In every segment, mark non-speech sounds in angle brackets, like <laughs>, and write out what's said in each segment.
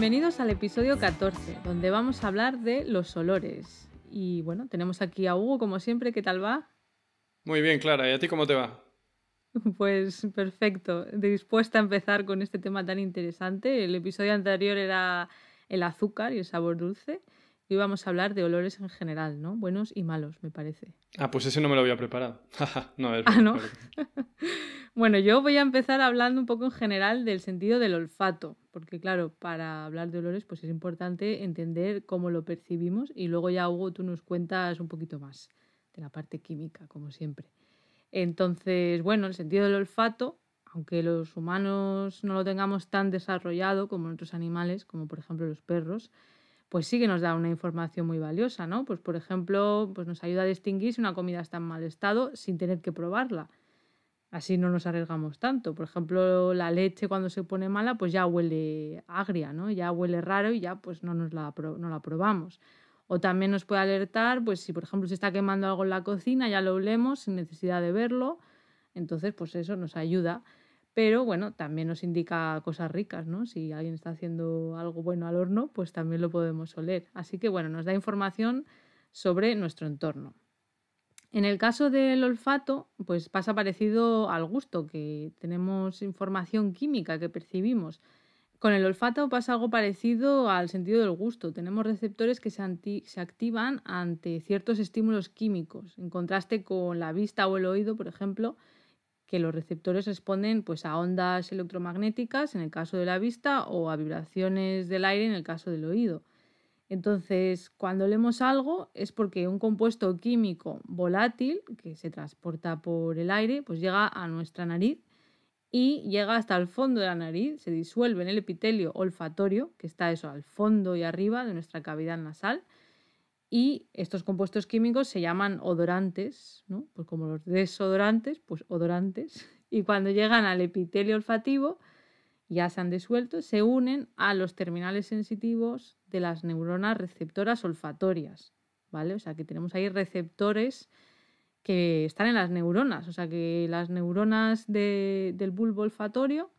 Bienvenidos al episodio 14, donde vamos a hablar de los olores. Y bueno, tenemos aquí a Hugo, como siempre, ¿qué tal va? Muy bien, Clara, ¿y a ti cómo te va? <laughs> Pues perfecto, dispuesta a empezar con este tema tan interesante. El episodio anterior era el azúcar y el sabor dulce. Y vamos a hablar de olores en general, ¿no? Buenos y malos, me parece. Ah, pues ese no me lo había preparado. <laughs> no, es ah, ¿no? <laughs> bueno, yo voy a empezar hablando un poco en general del sentido del olfato, porque claro, para hablar de olores pues es importante entender cómo lo percibimos y luego ya Hugo tú nos cuentas un poquito más de la parte química, como siempre. Entonces, bueno, el sentido del olfato, aunque los humanos no lo tengamos tan desarrollado como en otros animales, como por ejemplo los perros, pues sí que nos da una información muy valiosa, ¿no? Pues por ejemplo, pues nos ayuda a distinguir si una comida está en mal estado sin tener que probarla. Así no nos arriesgamos tanto. Por ejemplo, la leche cuando se pone mala, pues ya huele agria, ¿no? Ya huele raro y ya pues no nos la, no la probamos. O también nos puede alertar, pues si por ejemplo se está quemando algo en la cocina, ya lo olemos sin necesidad de verlo. Entonces, pues eso nos ayuda pero bueno, también nos indica cosas ricas, ¿no? Si alguien está haciendo algo bueno al horno, pues también lo podemos oler. Así que bueno, nos da información sobre nuestro entorno. En el caso del olfato, pues pasa parecido al gusto, que tenemos información química que percibimos. Con el olfato pasa algo parecido al sentido del gusto. Tenemos receptores que se, se, activan ante ciertos estímulos químicos, en contraste con la vista o el oído, por ejemplo, que los receptores responden pues, a ondas electromagnéticas en el caso de la vista o a vibraciones del aire en el caso del oído. Entonces, cuando leemos algo es porque un compuesto químico volátil que se transporta por el aire, pues llega a nuestra nariz y llega hasta el fondo de la nariz, se disuelve en el epitelio olfatorio, que está eso al fondo y arriba de nuestra cavidad nasal, y estos compuestos químicos se llaman odorantes, ¿no? Pues como los desodorantes, pues odorantes. <laughs> Y cuando llegan al epitelio olfativo, ya se han disuelto, se unen a los terminales sensitivos de las neuronas receptoras olfatorias, ¿vale? O sea que tenemos ahí receptores que están en las neuronas, o sea que las neuronas del bulbo olfatorio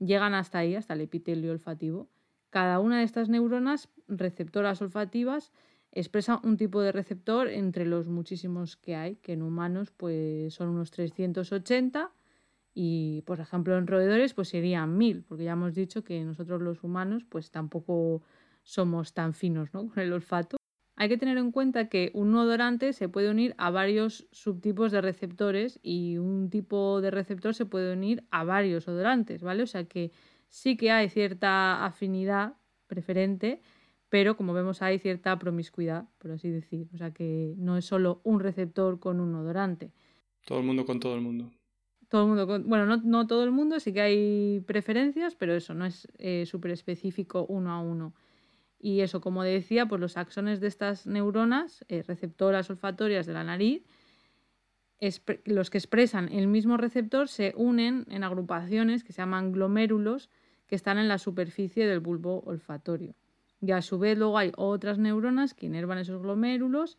llegan hasta ahí, hasta el epitelio olfativo. Cada una de estas neuronas receptoras olfativas expresa un tipo de receptor entre los muchísimos que hay, que en humanos pues son unos 380 y por ejemplo en roedores pues serían 1000, porque ya hemos dicho que nosotros los humanos pues tampoco somos tan finos ¿no? <laughs> con el olfato. Hay que tener en cuenta que un odorante se puede unir a varios subtipos de receptores y un tipo de receptor se puede unir a varios odorantes, ¿vale? O sea que sí que hay cierta afinidad preferente pero como vemos hay cierta promiscuidad, por así decir. O sea que no es solo un receptor con un odorante. Todo el mundo con todo el mundo. Todo el mundo con... Bueno, no, no todo el mundo, sí que hay preferencias, pero eso no es eh, súper específico uno a uno. Y eso, como decía, pues los axones de estas neuronas, eh, receptoras olfatorias de la nariz, los que expresan el mismo receptor se unen en agrupaciones que se llaman glomérulos que están en la superficie del bulbo olfatorio. Y a su vez luego hay otras neuronas que inervan esos glomérulos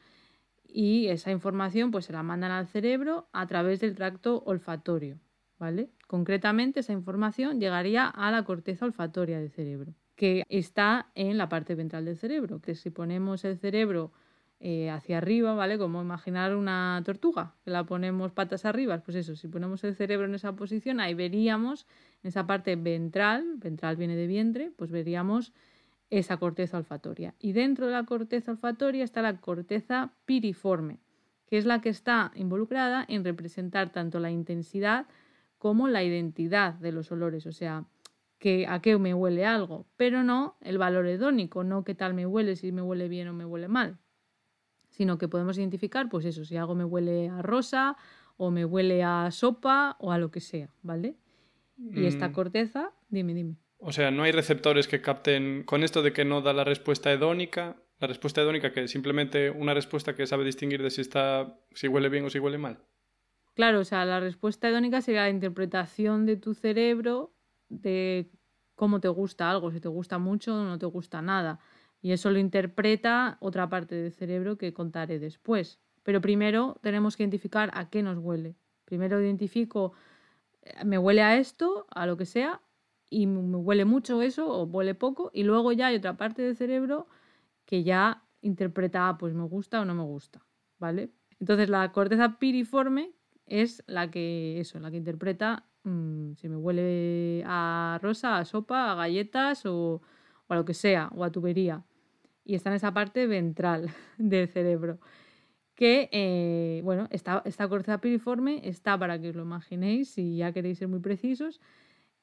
y esa información pues se la mandan al cerebro a través del tracto olfatorio, ¿vale? Concretamente esa información llegaría a la corteza olfatoria del cerebro, que está en la parte ventral del cerebro, que si ponemos el cerebro eh, hacia arriba, ¿vale? Como imaginar una tortuga, que la ponemos patas arriba, pues eso, si ponemos el cerebro en esa posición, ahí veríamos en esa parte ventral, ventral viene de vientre, pues veríamos esa corteza olfatoria. Y dentro de la corteza olfatoria está la corteza piriforme, que es la que está involucrada en representar tanto la intensidad como la identidad de los olores, o sea, que a qué me huele algo, pero no el valor hedónico, no qué tal me huele, si me huele bien o me huele mal, sino que podemos identificar, pues eso, si algo me huele a rosa o me huele a sopa o a lo que sea, ¿vale? Y esta mm. corteza, dime, dime. O sea, no hay receptores que capten con esto de que no da la respuesta hedónica, la respuesta hedónica que es simplemente una respuesta que sabe distinguir de si está si huele bien o si huele mal. Claro, o sea, la respuesta hedónica sería la interpretación de tu cerebro de cómo te gusta algo, si te gusta mucho o no te gusta nada. Y eso lo interpreta otra parte del cerebro que contaré después. Pero primero tenemos que identificar a qué nos huele. Primero identifico, eh, me huele a esto, a lo que sea, y me huele mucho eso o huele poco y luego ya hay otra parte del cerebro que ya interpreta, ah, pues me gusta o no me gusta, ¿vale? Entonces la corteza piriforme es la que, eso, la que interpreta mm, si me huele a rosa, a sopa, a galletas o, a lo que sea, o a tubería. Y está en esa parte ventral <laughs> del cerebro. Que, eh, bueno, esta, esta corteza piriforme está, para que os lo imaginéis, si ya queréis ser muy precisos,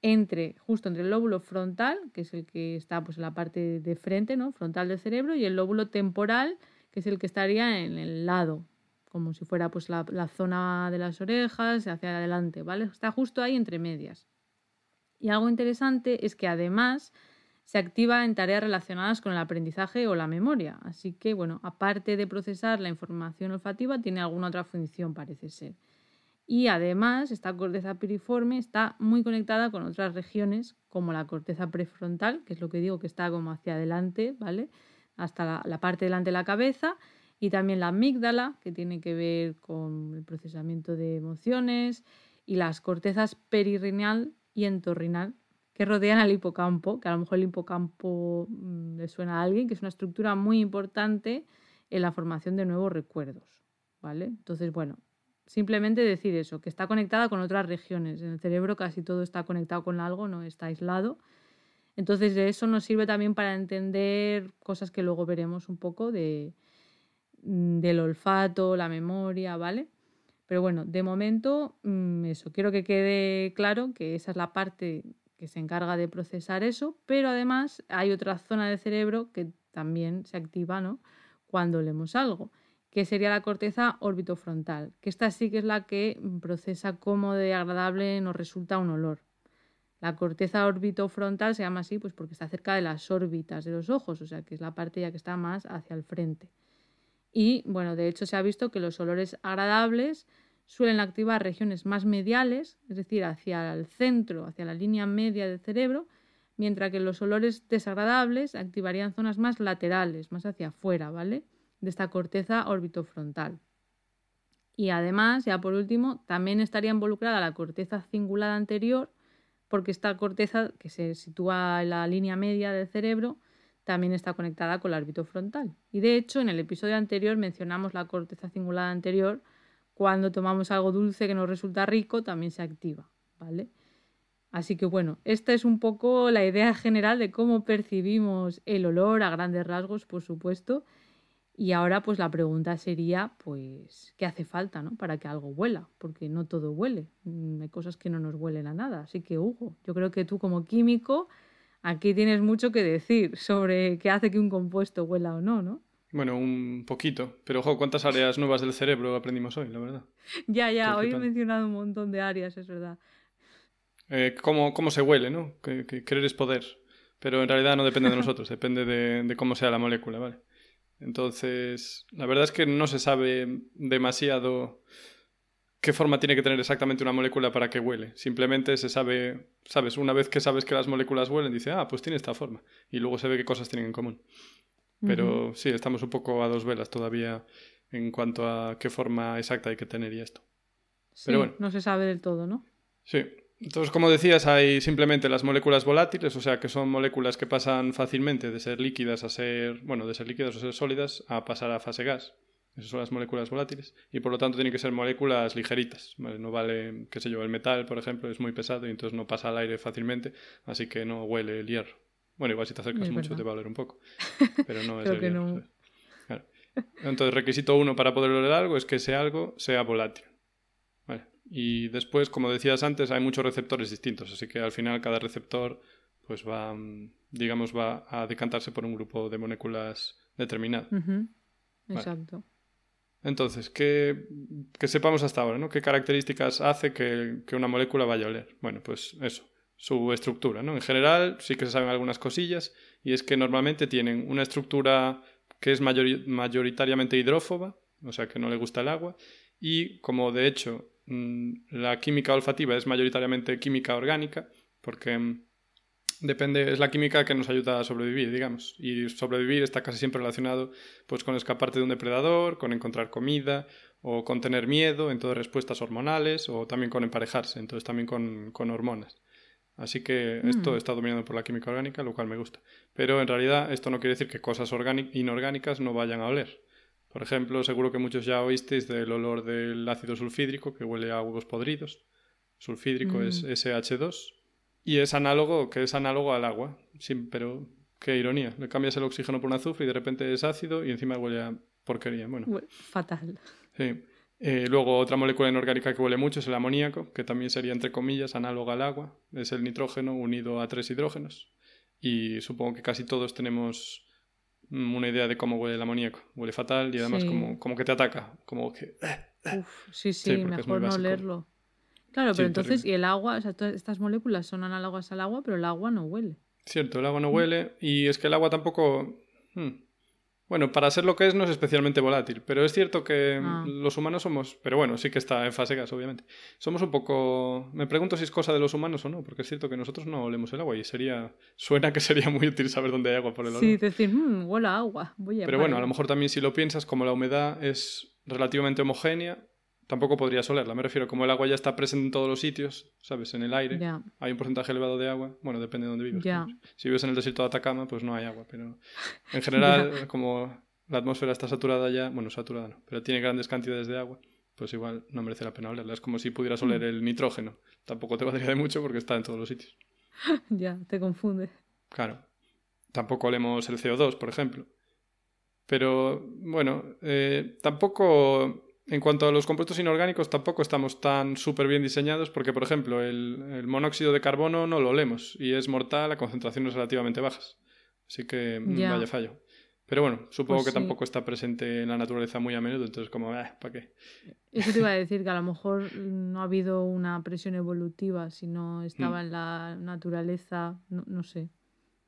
entre, justo entre el lóbulo frontal, que es el que está pues, en la parte de frente, ¿no? frontal del cerebro, y el lóbulo temporal, que es el que estaría en el lado, como si fuera pues, la, la zona de las orejas hacia adelante, ¿vale? Está justo ahí entre medias. Y algo interesante es que además se activa en tareas relacionadas con el aprendizaje o la memoria. Así que, bueno, aparte de procesar la información olfativa, tiene alguna otra función, parece ser. Y además, esta corteza piriforme está muy conectada con otras regiones, como la corteza prefrontal, que es lo que digo que está como hacia adelante, ¿vale? Hasta la, parte delante de la cabeza, y también la amígdala, que tiene que ver con el procesamiento de emociones, y las cortezas perirrenal y entorrinal, que rodean al hipocampo, que a lo mejor el hipocampo mm, le suena a alguien, que es una estructura muy importante en la formación de nuevos recuerdos, ¿vale? Entonces, bueno, Simplemente decir eso, que está conectada con otras regiones. En el cerebro casi todo está conectado con algo, no está aislado. Entonces de eso nos sirve también para entender cosas que luego veremos un poco de, mm, del olfato, la memoria, ¿vale? Pero bueno, de momento mm, eso, quiero que quede claro que esa es la parte que se encarga de procesar eso, pero además hay otra zona del cerebro que también se activa ¿no? cuando leemos algo que sería la corteza orbitofrontal, que esta sí que es la que procesa cómo de agradable nos resulta un olor. La corteza orbitofrontal se llama así pues porque está cerca de las órbitas de los ojos, o sea que es la parte ya que está más hacia el frente. Y bueno, de hecho se ha visto que los olores agradables suelen activar regiones más mediales, es decir, hacia el centro, hacia la línea media del cerebro, mientras que los olores desagradables activarían zonas más laterales, más hacia afuera, ¿vale? De esta corteza orbitofrontal. Y además, ya por último, también estaría involucrada la corteza cingulada anterior, porque esta corteza, que se sitúa en la línea media del cerebro, también está conectada con la orbitofrontal. Y de hecho, en el episodio anterior mencionamos la corteza cingulada anterior. Cuando tomamos algo dulce que nos resulta rico, también se activa, ¿vale? Así que bueno, esta es un poco la idea general de cómo percibimos el olor a grandes rasgos, por supuesto, y ahora pues la pregunta sería, pues, ¿qué hace falta ¿no? para que algo huela? Porque no todo huele, mm, hay cosas que no nos huelen a nada. Así que, Hugo, yo creo que tú como químico aquí tienes mucho que decir sobre qué hace que un compuesto huela o no, ¿no? Bueno, un poquito. Pero, ojo, ¿cuántas áreas nuevas del cerebro aprendimos hoy, la verdad? <laughs> ya, ya, hoy he mencionado un montón de áreas, es verdad. Eh, ¿cómo, ¿cómo, se huele, no? Que, querer es poder. Pero en realidad no depende de <laughs> nosotros, depende de, de cómo sea la molécula, ¿vale? Entonces, la verdad es que no se sabe demasiado qué forma tiene que tener exactamente una molécula para que huele. Simplemente se sabe, sabes, una vez que sabes que las moléculas huelen, dice, ah, pues tiene esta forma. Y luego se ve qué cosas tienen en común. Pero sí, estamos un poco a dos velas todavía en cuanto a qué forma exacta hay que tener y esto. Pero bueno. no se sabe del todo, ¿no? Sí. Entonces, como decías, hay simplemente las moléculas volátiles, o sea, que son moléculas que pasan fácilmente de ser líquidas a ser, bueno, de ser líquidas o ser sólidas a pasar a fase gas. Esas son las moléculas volátiles. Y por lo tanto tienen que ser moléculas ligeritas. No vale, qué sé yo, el metal, por ejemplo, es muy pesado y entonces no pasa al aire fácilmente, así que no huele el hierro. Bueno, igual si te acercas mucho te va a oler un poco. <laughs> Pero no es el hierro. Entonces, requisito uno para poder oler algo es que ese algo sea volátil. Y después, como decías antes, hay muchos receptores distintos, así que al final cada receptor pues va, mm, digamos, va a decantarse por un grupo de moléculas determinado. Exacto. Entonces, que, que, sepamos hasta ahora, ¿no? ¿Qué características hace que, que, una molécula vaya a oler? Bueno, pues eso. su estructura, ¿no? En general sí que se saben algunas cosillas y es que normalmente tienen una estructura que es mayoritariamente hidrófoba, o sea que no le gusta el agua, y como de hecho la química olfativa es mayoritariamente química orgánica, porque mm, depende, es la química que nos ayuda a sobrevivir, digamos. Y sobrevivir está casi siempre relacionado pues, con escaparte de un depredador, con encontrar comida, o con tener miedo, entonces respuestas hormonales, o también con emparejarse, entonces también con, con hormonas. Así que esto mm. está dominado por la química orgánica, lo cual me gusta. Pero en realidad esto no quiere decir que cosas inorgánicas no vayan a oler. Por ejemplo, seguro que muchos ya oísteis del olor del ácido sulfídrico que huele a huevos podridos. Sulfídrico es mm. SH2 y es análogo, que es análogo al agua. Sí, pero qué ironía. Le cambias el oxígeno por un azufre y de repente es ácido y encima huele a porquería. Bueno. Fatal. Sí. Eh, luego otra molécula inorgánica que huele mucho es el amoníaco, que también sería entre comillas análoga al agua. Es el nitrógeno unido a tres hidrógenos. Y supongo que casi todos tenemos una idea de cómo huele el amoníaco. Huele fatal y además como, como, que te ataca. Como que... Uf, sí, sí, mejor no olerlo. Claro, pero entonces, y el agua, o sea, todas estas moléculas son análogas al agua, pero el agua no huele. Cierto, el agua no huele y es que el agua tampoco... Hmm, bueno, para ser lo que es no es especialmente volátil, pero es cierto que ah. los humanos somos, pero bueno, sí que está en fase gas, obviamente. Somos un poco, me pregunto si es cosa de los humanos o no, porque es cierto que nosotros no olemos el agua y sería, suena que sería muy útil saber dónde hay agua por el olor. Sí, decir, mmm, huele a agua, voy a Pero bueno, a lo mejor también si lo piensas, como la humedad es relativamente homogénea, tampoco podrías olerla. Me refiero, como el agua ya está presente en todos los sitios, ¿sabes? En el aire. Hay un porcentaje elevado de agua. Bueno, depende de dónde vives. Si vives en el desierto de Atacama, pues no hay agua. Pero <laughs> en general, como la atmósfera está saturada ya, bueno, saturada no, pero tiene grandes cantidades de agua, pues igual no merece la pena olerla. Es como si pudieras oler mm. el nitrógeno. Tampoco te valdría de mucho porque está en todos los sitios. <laughs> ya, te confunde. Claro. Tampoco olemos el CO2, por ejemplo. Pero, bueno, eh, tampoco en cuanto a los compuestos inorgánicos, tampoco estamos tan súper bien diseñados porque, por ejemplo, el, monóxido de carbono no lo olemos y es mortal a concentraciones relativamente bajas. Así que mm, vaya fallo. Pero bueno, supongo pues que tampoco está presente en la naturaleza muy a menudo, entonces como, eh, ¿para qué? Eso te iba a <laughs> decir, que a lo mejor no ha habido una presión evolutiva, sino estaba mm. en la naturaleza, no, sé.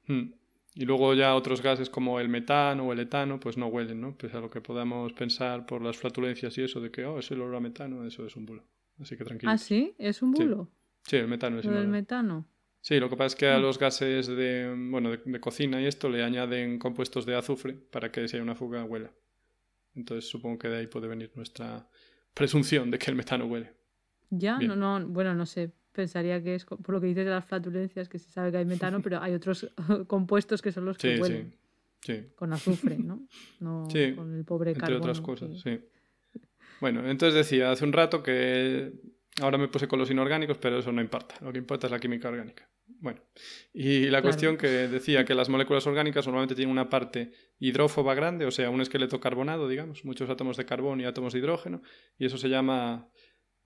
Mm. Y luego ya otros gases como el metano o el etano, pues no huelen, ¿no? Pues a lo que podamos pensar por las flatulencias y eso de que, oh, es el olor a metano, eso es un bulo. Así que tranquilo. ¿Ah, sí? ¿Es un bulo? Sí, el metano es un bulo. el metano? Sí, lo que pasa es que a mm. los gases de, bueno, de, cocina y esto le añaden compuestos de azufre para que si hay una fuga huela. Entonces supongo que de ahí puede venir nuestra presunción de que el metano huele. Ya, no, no, bueno, no sé, pensaría que es por lo que dices de las flatulencias, que se sabe que hay metano, pero hay otros <laughs> compuestos que son los que huelen. Sí, Con azufre, ¿no? no con el pobre entre otras cosas, sí. Bueno, entonces decía hace un rato que ahora me puse con los inorgánicos, pero eso no importa. Lo que importa es la química orgánica. Bueno, y la cuestión que decía que las moléculas orgánicas normalmente tienen una parte hidrófoba grande, o sea, un esqueleto carbonado, digamos, muchos átomos de carbón y átomos de hidrógeno, y eso se llama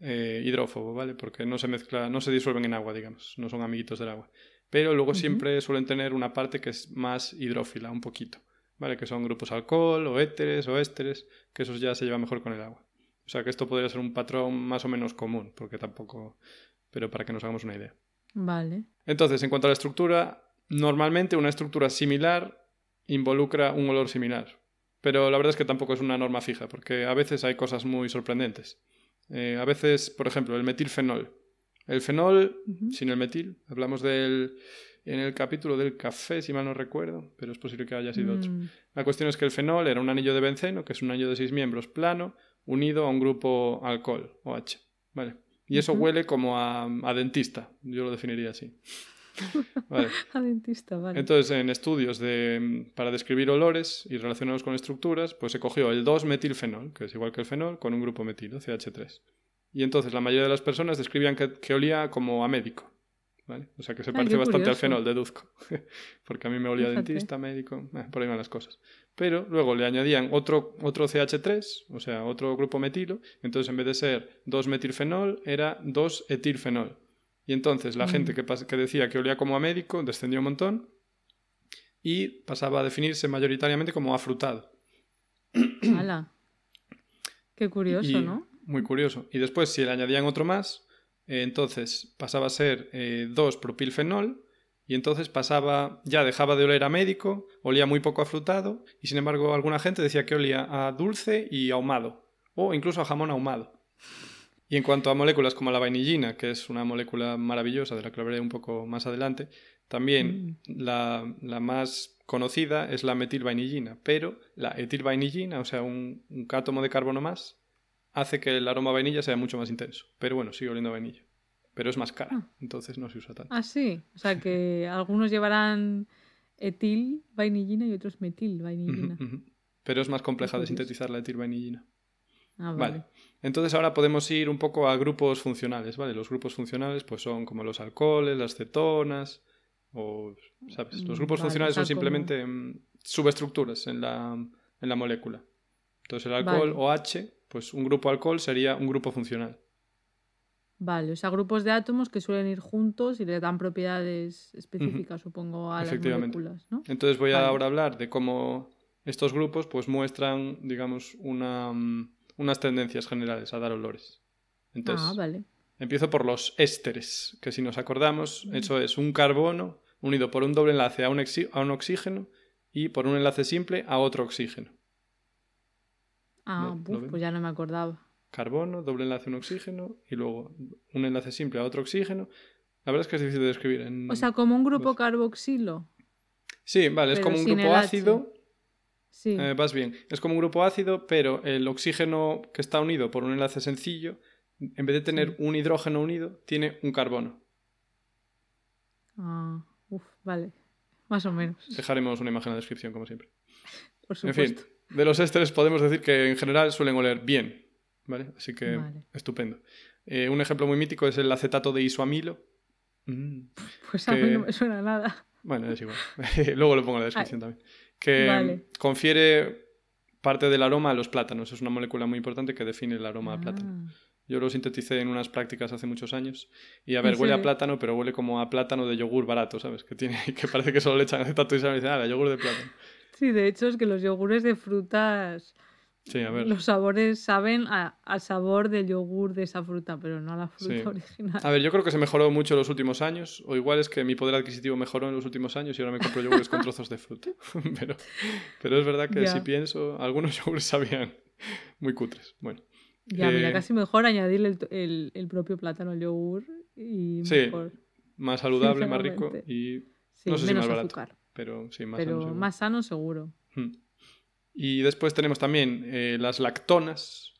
eh, hidrófobo, ¿vale? Porque no se mezcla, no se disuelven en agua, digamos, no son amiguitos del agua. Pero luego siempre suelen tener una parte que es más hidrófila, un poquito, ¿vale? Que son grupos alcohol o éteres o ésteres, que esos ya se llevan mejor con el agua. O sea que esto podría ser un patrón más o menos común, porque tampoco... pero para que nos hagamos una idea. Vale. Entonces, en cuanto a la estructura, normalmente una estructura similar involucra un olor similar. Pero la verdad es que tampoco es una norma fija, porque a veces hay cosas muy sorprendentes. Eh, a veces, por ejemplo, el metilfenol. El fenol, sin el metil, hablamos del en el capítulo del café, si mal no recuerdo, pero es posible que haya sido otro. Mm. La cuestión es que el fenol era un anillo de benceno, que es un anillo de seis miembros plano, unido a un grupo alcohol, OH. Vale. Y eso huele como a, dentista, yo lo definiría así. <laughs> Vale. a dentista, vale. Entonces, en estudios de, para describir olores y relacionados con estructuras, pues se cogió el 2-metilfenol, que es igual que el fenol, con un grupo metilo, CH3. Y entonces la mayoría de las personas describían que olía como a médico. O sea que se parece bastante al fenol, deduzco. <laughs> Porque a mí me olía dentista, médico, eh, por ahí van las cosas. Pero luego le añadían otro, otro CH3, o sea, otro grupo metilo, entonces en vez de ser 2-metilfenol, era 2-etilfenol. Y entonces la gente mm. que, que decía que olía como a médico descendió un montón y pasaba a definirse mayoritariamente como afrutado. <coughs> ¡Hala! Qué curioso, ¿no? Muy curioso. Y después, si le añadían otro más, eh, entonces pasaba a ser 2-propilfenol y entonces pasaba, ya dejaba de oler a médico, olía muy poco afrutado y sin embargo alguna gente decía que olía a dulce y ahumado o incluso a jamón ahumado. Y en cuanto a moléculas como la vainillina, que es una molécula maravillosa de la que hablaré un poco más adelante, también mm. la, la, más conocida es la metilvainillina, pero la etilvainillina, o sea, un, un átomo de carbono más, hace que el aroma a vainilla sea mucho más intenso. Pero bueno, sigue oliendo a vainilla. Pero es más cara, ah. entonces no se usa tanto. Ah, sí. O sea que <laughs> algunos llevarán etil vainillina y otros metil vainillina. Pero es más compleja de sintetizar la etil vainillina. Ah, vale. Entonces ahora podemos ir un poco a grupos funcionales, ¿vale? Los grupos funcionales pues son como los alcoholes, las cetonas, o, ¿sabes? Los mm, grupos funcionales son simplemente mm, subestructuras en la, en la molécula. Entonces el alcohol o H pues un grupo alcohol sería un grupo funcional. Vale, o sea, grupos de átomos que suelen ir juntos y le dan propiedades específicas, supongo, a las moléculas, ¿no? Entonces voy a ahora hablar de cómo estos grupos pues muestran, digamos, una, mm, unas tendencias generales a dar olores. Entonces, ah, vale. Empiezo por los ésteres, que si nos acordamos, eso es un carbono unido por un doble enlace a un, a un oxígeno y por un enlace simple a otro oxígeno. Ah, pues ya no me acordaba. Carbono, doble enlace a un oxígeno y luego un enlace simple a otro oxígeno. La verdad es que es difícil de describir. En... O sea, como un grupo carboxilo. Sí, vale, es como un grupo ácido. Sí. Eh, vas bien. Es como un grupo ácido, pero el oxígeno que está unido por un enlace sencillo, en vez de tener un hidrógeno unido, tiene un carbono. Ah, uff, vale. Más o menos. Dejaremos una imagen en la descripción, como siempre. Por supuesto. En fin, de los ésteres podemos decir que en general suelen oler bien, ¿vale? Así que estupendo. Eh, un ejemplo muy mítico es el acetato de isoamilo. Mm, pues a mí no me suena nada. Bueno, es igual. <laughs> Luego lo pongo en la descripción también. Que confiere parte del aroma a los plátanos. Es una molécula muy importante que define el aroma a plátano. Ah. Yo lo sinteticé en unas prácticas hace muchos años. Y a ver, huele a plátano, pero huele como a plátano de yogur barato, ¿sabes? Que tiene <laughs> que parece que solo le echan acetato y se dicen, ah, yogur de plátano. Sí, de hecho es que los yogures de frutas, sí, a ver. los sabores saben al sabor del yogur de esa fruta, pero no a la fruta original. A ver, yo creo que se mejoró mucho en los últimos años, o igual es que mi poder adquisitivo mejoró en los últimos años y ahora me compro yogures con <laughs> trozos de fruta. <laughs> pero, pero es verdad que si pienso, algunos <laughs> yogures sabían muy cutres. Bueno. Ya, mira, eh, casi mejor añadirle el, el, propio plátano al yogur y sí, más saludable, más rico y no sé si más barato. Azúcar. Pero sí, más Pero sano. Seguro. Más sano seguro. Hmm. Y después tenemos también eh, las lactonas,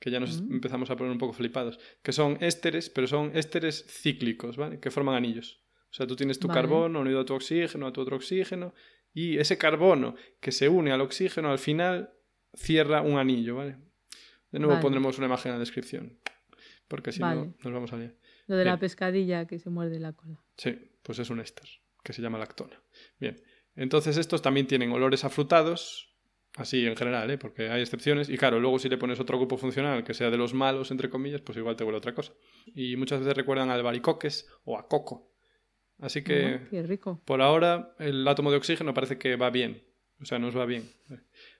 que ya nos empezamos a poner un poco flipados, que son ésteres, pero son ésteres cíclicos, ¿vale? Que forman anillos. O sea, tú tienes tu carbono unido a tu oxígeno, a tu otro oxígeno, y ese carbono que se une al oxígeno al final cierra un anillo, ¿vale? De nuevo pondremos una imagen en la descripción, porque si no nos vamos a liar. Lo de la pescadilla que se muerde la cola. Sí, pues es un éster que se llama lactona. Bien, entonces estos también tienen olores afrutados, así en general, ¿eh? porque hay excepciones. Y claro, luego si le pones otro grupo funcional que sea de los malos, entre comillas, pues igual te huele otra cosa. Y muchas veces recuerdan al baricoques o a coco. Así que, rico. por ahora, el átomo de oxígeno parece que va bien. O sea, nos va bien.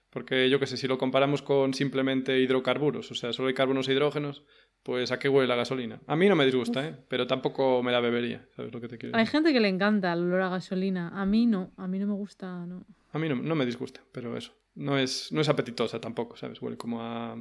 Porque yo qué sé, si lo comparamos con simplemente hidrocarburos, o sea, solo hay carbonos e hidrógenos, pues a qué huele la gasolina. A mí no me disgusta, ¿eh? pero tampoco me la bebería, ¿sabes lo que te quiero decir? Hay gente que le encanta el olor a gasolina. A mí no, a mí no me gusta, no. A mí no, no me disgusta, pero eso. No es, no es apetitosa tampoco, ¿sabes? Huele como a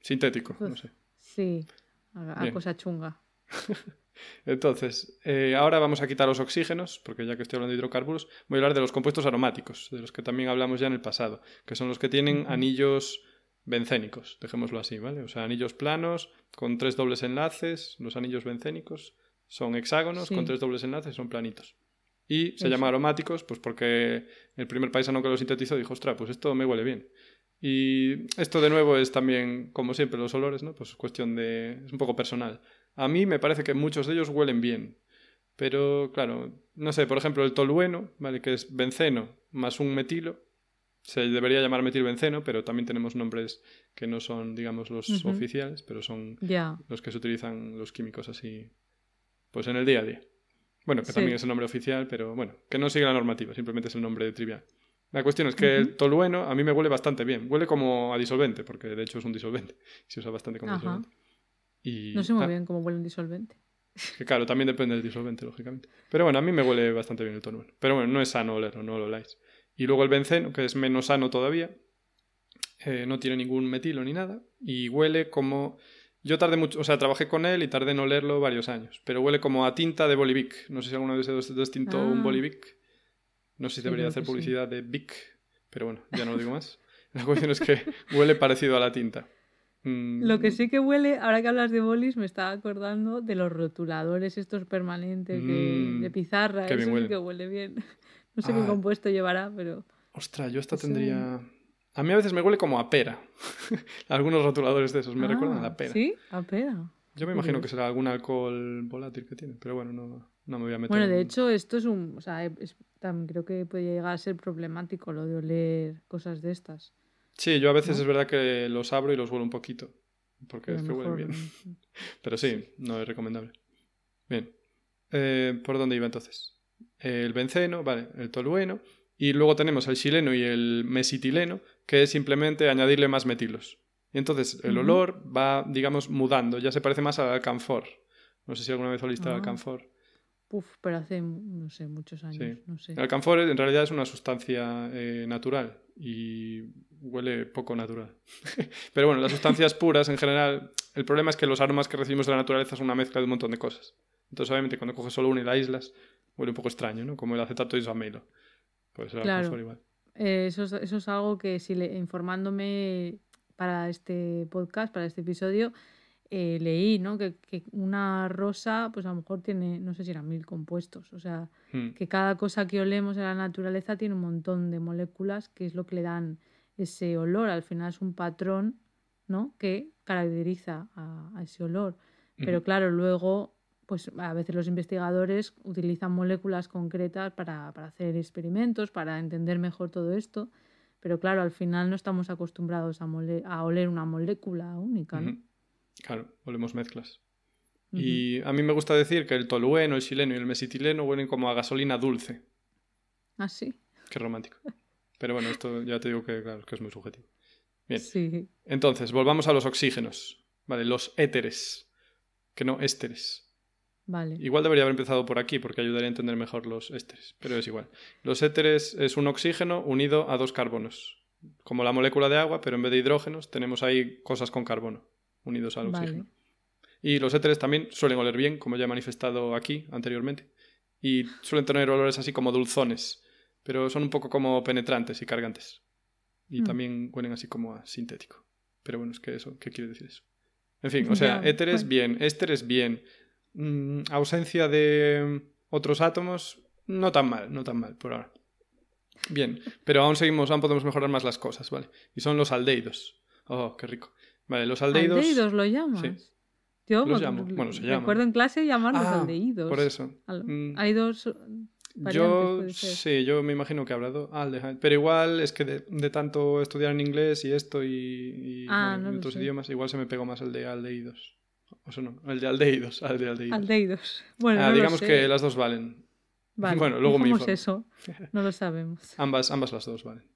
sintético, no sé. Sí, a, cosa chunga. <laughs> Entonces, eh, ahora vamos a quitar los oxígenos, porque ya que estoy hablando de hidrocarburos, voy a hablar de los compuestos aromáticos, de los que también hablamos ya en el pasado, que son los que tienen anillos bencénicos, dejémoslo así, ¿vale? O sea, anillos planos con tres dobles enlaces, los anillos bencénicos son hexágonos con tres dobles enlaces, son planitos. Y se llaman aromáticos, pues porque el primer paisano que lo sintetizó dijo, ostras, pues esto me huele bien. Y esto de nuevo es también, como siempre, los olores, ¿no? Pues cuestión de... es un poco personal. A mí me parece que muchos de ellos huelen bien. Pero, claro, no sé, por ejemplo, el tolueno, ¿vale? Que es benceno más un metilo, se debería llamar metilbenceno, pero también tenemos nombres que no son, digamos, los oficiales, pero son los que se utilizan los químicos así, pues en el día a día. Bueno, que también es el nombre oficial, pero bueno, que no sigue la normativa, simplemente es el nombre trivial. La cuestión es que el tolueno a mí me huele bastante bien. Huele como a disolvente, porque de hecho es un disolvente. <laughs> Se usa bastante como disolvente. Y, No sé muy ah, bien cómo huele un disolvente. Que claro, también depende del disolvente, lógicamente. Pero bueno, a mí me huele bastante bien el tolueno. Pero bueno, no es sano olerlo, no lo oláis. Y luego el benceno, que es menos sano todavía. eh, no tiene ningún metilo ni nada. Y huele como... Yo tardé mucho, o sea, trabajé con él y tardé en olerlo varios años. Pero huele como a tinta de Bolivic. No sé si alguna vez has distinto Ah. un Bolivic. No sé si debería hacer que sí. publicidad de Vic. Pero bueno, ya no lo digo más. <laughs> La cuestión es que huele parecido a la tinta. Mm, Lo que sí que huele, ahora que hablas de bolis, me estaba acordando de los rotuladores estos permanentes de, Mm, de pizarra. qué bien Eso sí que huele bien. <laughs> No sé Ah. qué compuesto llevará, pero... Ostras, yo esta Eso- tendría... A mí a veces me huele como a pera. <laughs> Algunos rotuladores de esos me recuerdan a Ah, la pera. ¿Sí? A pera. Yo me imagino que será algún alcohol volátil que tiene, pero bueno, no, no me voy a meter. Bueno, de en- hecho, esto es un... O sea, es- tam- creo que puede llegar a ser problemático lo de oler cosas de estas. Sí, yo a veces ¿no? es verdad que los abro y los huelo un poquito. Porque es que huelen bien. <laughs> Pero sí, no es recomendable. Bien. Eh, ¿Por dónde iba entonces? El benceno, vale, el tolueno. Y luego tenemos el xileno y el mesitileno, que es simplemente añadirle más metilos. Y entonces el olor va, digamos, mudando. Ya se parece más al alcanfor. No sé si alguna vez oliste al Ah. alcanfor. Uf, pero hace, no sé, muchos años. No sé. El alcanfor en realidad es una sustancia eh, natural y huele poco natural. <laughs> Pero bueno, las sustancias puras en general, el problema es que los aromas que recibimos de la naturaleza son una mezcla de un montón de cosas. Entonces, obviamente, cuando coges solo una y la aíslas, huele un poco extraño, ¿no? Como el acetato de isoamilo. Pues el Claro. alcanfor igual. Eh, eso, es, eso es algo que si le, informándome para este podcast, para este episodio, eh, leí, ¿no? Que, que una rosa, pues a lo mejor tiene, no sé si eran mil compuestos. O sea, Hmm. que cada cosa que olemos en la naturaleza tiene un montón de moléculas que es lo que le dan ese olor. Al final es un patrón, ¿no? Que caracteriza a, a ese olor. Pero claro, luego, pues a veces los investigadores utilizan moléculas concretas para, para hacer experimentos, para entender mejor todo esto. Pero claro, al final no estamos acostumbrados a, mole- a oler una molécula única, ¿no? Claro, olemos mezclas. Y a mí me gusta decir que el tolueno, el xileno y el mesitileno huelen como a gasolina dulce. Ah, sí. Qué romántico. Pero bueno, esto ya te digo que, claro, que es muy subjetivo. Bien. Sí. Entonces, volvamos a los oxígenos. Vale, los éteres. Que no ésteres. Vale. Igual debería haber empezado por aquí porque ayudaría a entender mejor los ésteres, pero es igual. Los éteres es un oxígeno unido a dos carbonos. Como la molécula de agua, pero en vez de hidrógenos tenemos ahí cosas con carbono unidos al Vale. oxígeno. Y los éteres también suelen oler bien, como ya he manifestado aquí anteriormente. Y suelen tener olores así como dulzones, pero son un poco como penetrantes y cargantes. Y Mm. también huelen así como a sintético. Pero bueno, es que eso, ¿qué quiere decir eso? En fin, o sea, Ya, éteres bueno. bien, ésteres bien. Mm, ausencia de otros átomos, no tan mal, no tan mal por ahora. Bien, pero aún seguimos, aún podemos mejorar más las cosas, ¿vale? Y son los aldehídos. Oh, qué rico. Vale, los aldehídos. ¿Aldehídos lo llamas? Sí. Yo Los me- llamo. Bueno, se llaman. Recuerdo en clase llamarlos Ah, aldehídos. Por eso. Al- Mm, Hay dos yo sí, yo me imagino que habrá dos aldehyde. Pero igual es que de, de tanto estudiar en inglés y esto y, y, Ah, bueno, no otros sé. idiomas, igual se me pegó más el de aldehídos. O sea, no, el de aldehídos, al de aldehídos. Aldehídos. Bueno, Ah, no lo digamos sé. que las dos valen. <laughs> Vale, bueno, luego me eso. <laughs> No lo sabemos. Ambas, ambas las dos valen.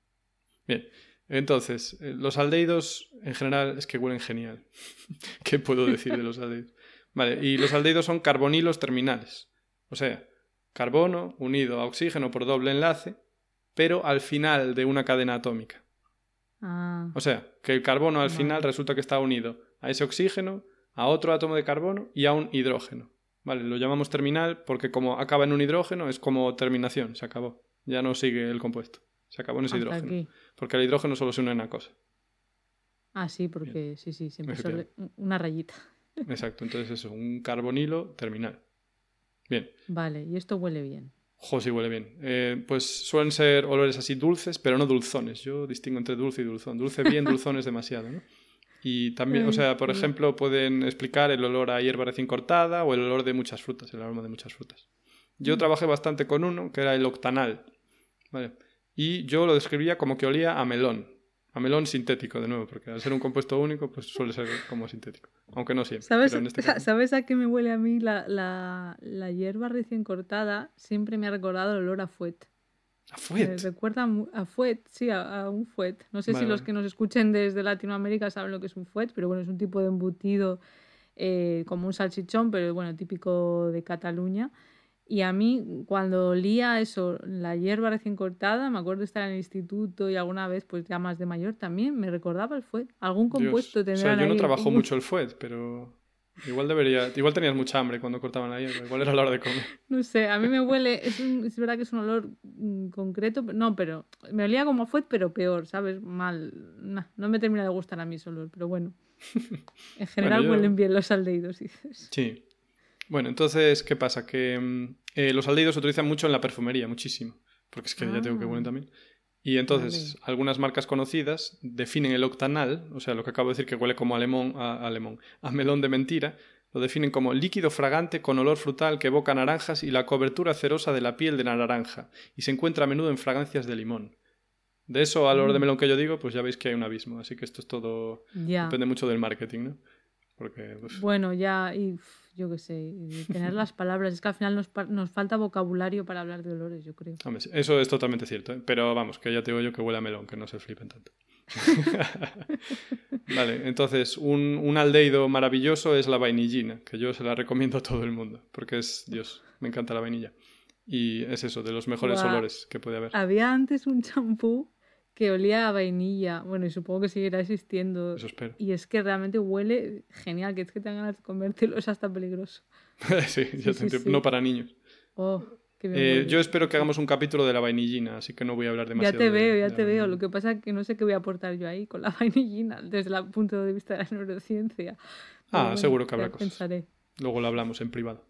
Bien. Entonces, eh, los aldehídos en general es que huelen genial. <laughs> ¿Qué puedo decir de los aldehídos? Vale, y los aldehídos son carbonilos terminales. O sea, carbono unido a oxígeno por doble enlace, pero al final de una cadena atómica. Ah, O sea, que el carbono al Vale. final resulta que está unido a ese oxígeno, a otro átomo de carbono y a un hidrógeno. Vale, lo llamamos terminal porque como acaba en un hidrógeno es como terminación, se acabó. Ya no sigue el compuesto. Se acabó en ese hasta hidrógeno. aquí. Porque el hidrógeno solo se une a una cosa. Ah, sí, porque sí, sí, siempre. Efectivamente. una rayita. <laughs> Exacto, entonces eso, un carbonilo terminal. Bien, Vale, y esto huele bien. jo, sí huele bien. Eh, pues suelen ser olores así dulces, pero no dulzones. Yo distingo entre dulce y dulzón. Dulce bien, <laughs> dulzón es demasiado, ¿no? Y también, o Ay, sea, por sí. ejemplo, pueden explicar el olor a hierba recién cortada o el olor de muchas frutas, el aroma de muchas frutas. Yo Mm. trabajé bastante con uno, que era el octanal, ¿vale? Y yo lo describía como que olía a melón. A melón sintético, de nuevo, porque al ser un compuesto único, pues suele ser como sintético. Aunque no siempre. ¿Sabes, este <laughs> caso- ¿Sabes a qué me huele a mí la, la, la hierba recién cortada? Siempre me ha recordado el olor a fuet. ¡A Me fuet! recuerda mu- a fuet, sí, a, a un fuet. No sé Vale, si los que nos escuchen desde Latinoamérica saben lo que es un fuet, pero bueno, es un tipo de embutido eh, como un salchichón, pero bueno, típico de Cataluña. Y a mí, cuando olía eso, la hierba recién cortada, me acuerdo de estar en el instituto y alguna vez, pues ya más de mayor también, me recordaba el fuet. Algún compuesto tendrá. O sea, yo no trabajo <laughs> mucho el fuet, pero igual debería. Igual tenías mucha hambre cuando cortaban la hierba, igual era la hora de comer. <laughs> No sé, a mí me huele. Es, es verdad que es un olor mm, concreto, no, pero me olía como a fuet, pero peor, ¿sabes? Mal. no me termina de gustar a mí ese olor, pero bueno. <laughs> En general huelen bien los aldehídos, dices. Sí. Bueno, entonces, ¿qué pasa? Que mm, eh, los aldehídos se utilizan mucho en la perfumería, muchísimo. Porque es que ya tengo que huelen ah. también. Y entonces, algunas marcas conocidas definen el octanal, o sea, lo que acabo de decir que huele como a limón, a, a melón de mentira, lo definen como líquido fragante con olor frutal que evoca naranjas y la cobertura cerosa de la piel de la naranja, y se encuentra a menudo en fragancias de limón. De eso al olor de mm. melón que yo digo, pues ya veis que hay un abismo. Así que esto es todo. Depende mucho del marketing, ¿no? Porque. Pues bueno, ya. Y yo qué sé, tener <laughs> las palabras. Es que al final nos, nos, falta vocabulario para hablar de olores, yo creo. eso es totalmente cierto, ¿eh? pero vamos, que ya te digo yo que huele a melón, que no se flipen tanto. <laughs> vale, entonces, un, un aldehído maravilloso es la vainillina, que yo se la recomiendo a todo el mundo, porque es, Dios, me encanta la vainilla. Y es eso, de los mejores olores que puede haber. Había antes un champú que olía a vainilla. Bueno, y supongo que seguirá existiendo. Eso espero. Y es que realmente huele genial, que es que tengan ganas de convertirlo, es hasta peligroso. <laughs> sí, ya no para niños. Oh, eh, yo espero que hagamos un capítulo de la vainillina, así que no voy a hablar demasiado. Ya te veo, ya te veo. Lo que pasa es que no sé qué voy a aportar yo ahí con la <laughs> vainillina desde el punto de vista de la neurociencia. ah, seguro que habrá cosas. Pensaré. Luego lo hablamos en privado.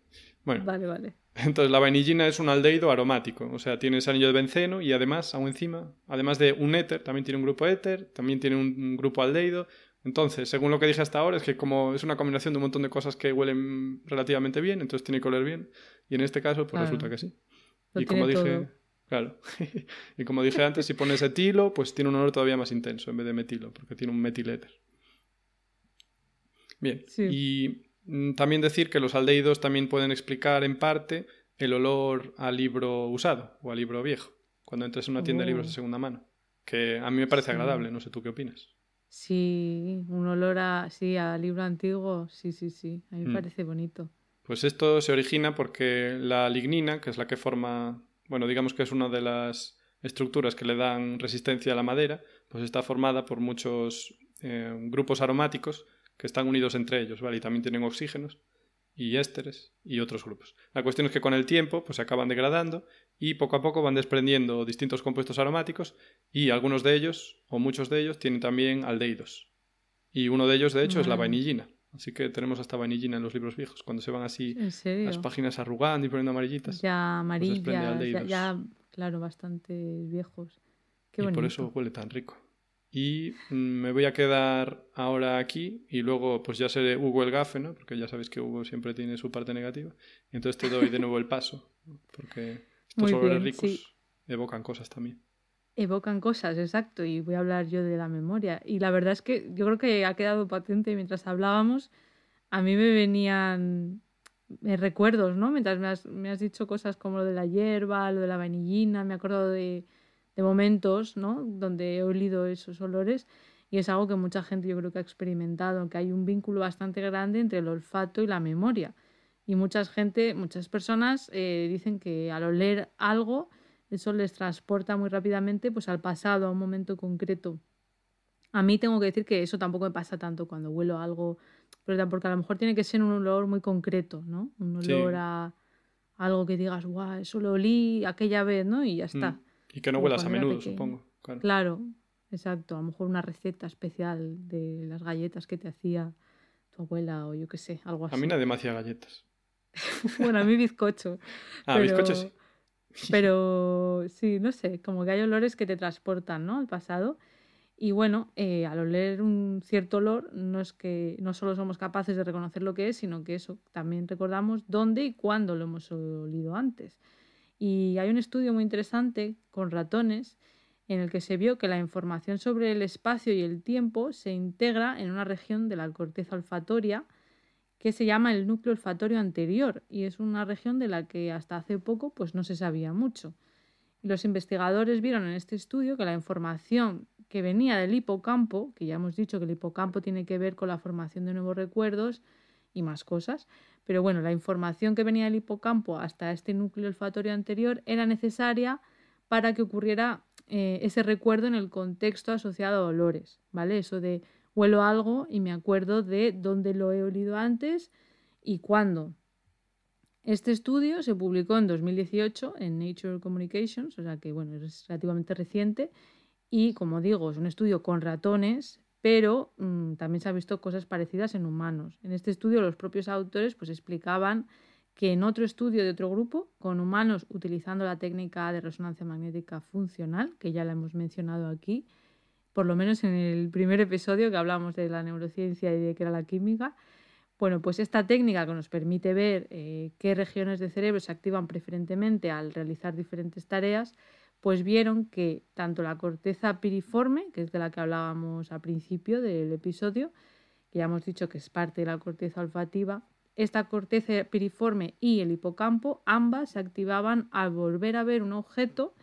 Bueno. Vale, vale. Entonces la vainillina es un aldehído aromático, o sea, tiene ese anillo de benceno y además, aún encima, además de un éter, también tiene un grupo éter, también tiene un, grupo aldehído. Entonces, según lo que dije hasta ahora, es que como es una combinación de un montón de cosas que huelen relativamente bien, entonces tiene que oler bien. Y en este caso, pues resulta que sí. y como dije, claro. <laughs> y como dije antes, si pones etilo, pues tiene un olor todavía más intenso en vez de metilo, porque tiene un metiléter. Bien. Y Mm, también decir que los aldehídos también pueden explicar en parte el olor al libro usado o al libro viejo, cuando entres en una tienda de libros de oh. segunda mano, que a mí me parece agradable, no sé tú qué opinas. Sí, un olor a, sí, a libro antiguo, sí, sí, sí, a mí me mm. parece bonito. Pues esto se origina porque la lignina, que es la que forma, bueno, digamos que es una de las estructuras que le dan resistencia a la madera, pues está formada por muchos eh, grupos aromáticos que están unidos entre ellos, ¿vale? Y también tienen oxígenos y ésteres y otros grupos. La cuestión es que con el tiempo pues se acaban degradando y poco a poco van desprendiendo distintos compuestos aromáticos y algunos de ellos o muchos de ellos tienen también aldehídos. Y uno de ellos de hecho es la vainillina. Así que tenemos hasta vainillina en los libros viejos cuando se van así las páginas arrugando y poniendo amarillitas. Ya pues amarillas, ya, claro, bastante viejos. Qué y por eso huele tan rico. Y mm, me voy a quedar ahora aquí y luego pues ya seré Hugo el gafe, ¿no? Porque ya sabéis que Hugo siempre tiene su parte negativa. Entonces te doy de nuevo el paso, porque estos olores ricos evocan cosas también. Evocan cosas, exacto, y voy a hablar yo de la memoria. Y la verdad es que yo creo que ha quedado patente mientras hablábamos, a mí me venían eh, recuerdos, ¿no? Mientras me has, me has dicho cosas como lo de la hierba, lo de la vainillina, me acuerdo de de momentos, ¿no? Donde he olido esos olores y es algo que mucha gente yo creo que ha experimentado, que hay un vínculo bastante grande entre el olfato y la memoria. Y mucha gente, muchas personas eh, dicen que al oler algo, eso les transporta muy rápidamente pues, al pasado, a un momento concreto. A mí tengo que decir que eso tampoco me pasa tanto cuando huelo algo, pero porque a lo mejor tiene que ser un olor muy concreto, ¿no? Un olor a algo que digas, guau, eso lo olí aquella vez, ¿no? Y ya está. Mm. Y que no huelas a menudo, supongo. Claro. exacto. A lo mejor una receta especial de las galletas que te hacía tu abuela o yo qué sé, algo así. A mí nadie me hacía galletas. <laughs> bueno, a mí bizcocho. <laughs> ah, bizcocho sí. <laughs> pero sí, no sé, como que hay olores que te transportan, ¿no? Al pasado. Y bueno, eh, al oler un cierto olor, no es que no solo somos capaces de reconocer lo que es, sino que eso también recordamos dónde y cuándo lo hemos olido antes. Y hay un estudio muy interesante con ratones en el que se vio que la información sobre el espacio y el tiempo se integra en una región de la corteza olfatoria que se llama el núcleo olfatorio anterior y es una región de la que hasta hace poco pues no se sabía mucho. los investigadores vieron en este estudio que la información que venía del hipocampo, que ya hemos dicho que el hipocampo tiene que ver con la formación de nuevos recuerdos y más cosas. Pero bueno, la información que venía del hipocampo hasta este núcleo olfatorio anterior era necesaria para que ocurriera eh, ese recuerdo en el contexto asociado a olores, ¿vale? Eso de huelo algo y me acuerdo de dónde lo he olido antes y cuándo. Este estudio se publicó en 2018 en Nature Communications, o sea que bueno, es relativamente reciente y como digo, es un estudio con ratones, pero mm, también se han visto cosas parecidas en humanos. En este estudio los propios autores pues explicaban que en otro estudio de otro grupo, con humanos utilizando la técnica de resonancia magnética funcional, que ya la hemos mencionado aquí, por lo menos en el primer episodio que hablamos de la neurociencia y de qué era la química, bueno, pues esta técnica que nos permite ver eh, qué regiones de cerebro se activan preferentemente al realizar diferentes tareas, pues vieron que tanto la corteza piriforme, que es de la que hablábamos al principio del episodio, que ya hemos dicho que es parte de la corteza olfativa, esta corteza piriforme y el hipocampo, ambas se activaban al volver a ver un objeto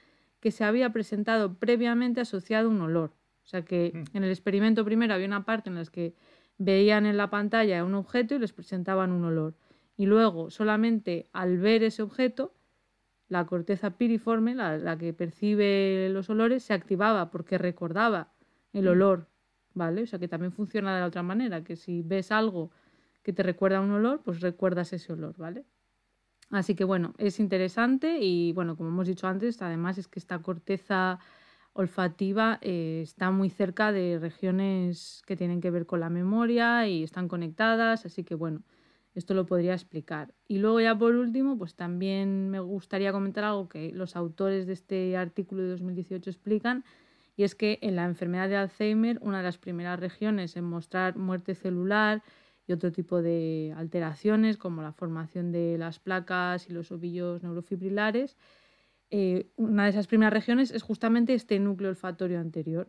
que se había presentado previamente asociado a un olor. O sea que mm. en el experimento primero había una parte en la que veían en la pantalla un objeto y les presentaban un olor. Y luego, solamente al ver ese objeto, la corteza piriforme, la, que percibe los olores, se activaba porque recordaba el mm. olor, ¿vale? O sea que también funciona de la otra manera, que si ves algo que te recuerda un olor, pues recuerdas ese olor, ¿vale? Así que bueno, es interesante y bueno, como hemos dicho antes, además es que esta corteza olfativa eh, está muy cerca de regiones que tienen que ver con la memoria y están conectadas, así que bueno, esto lo podría explicar. Y luego ya por último, pues también me gustaría comentar algo que los autores de este artículo de 2018 explican, y es que en la enfermedad de Alzheimer, una de las primeras regiones en mostrar muerte celular y otro tipo de alteraciones, como la formación de las placas y los ovillos neurofibrilares, eh, una de esas primeras regiones es justamente este núcleo olfatorio anterior.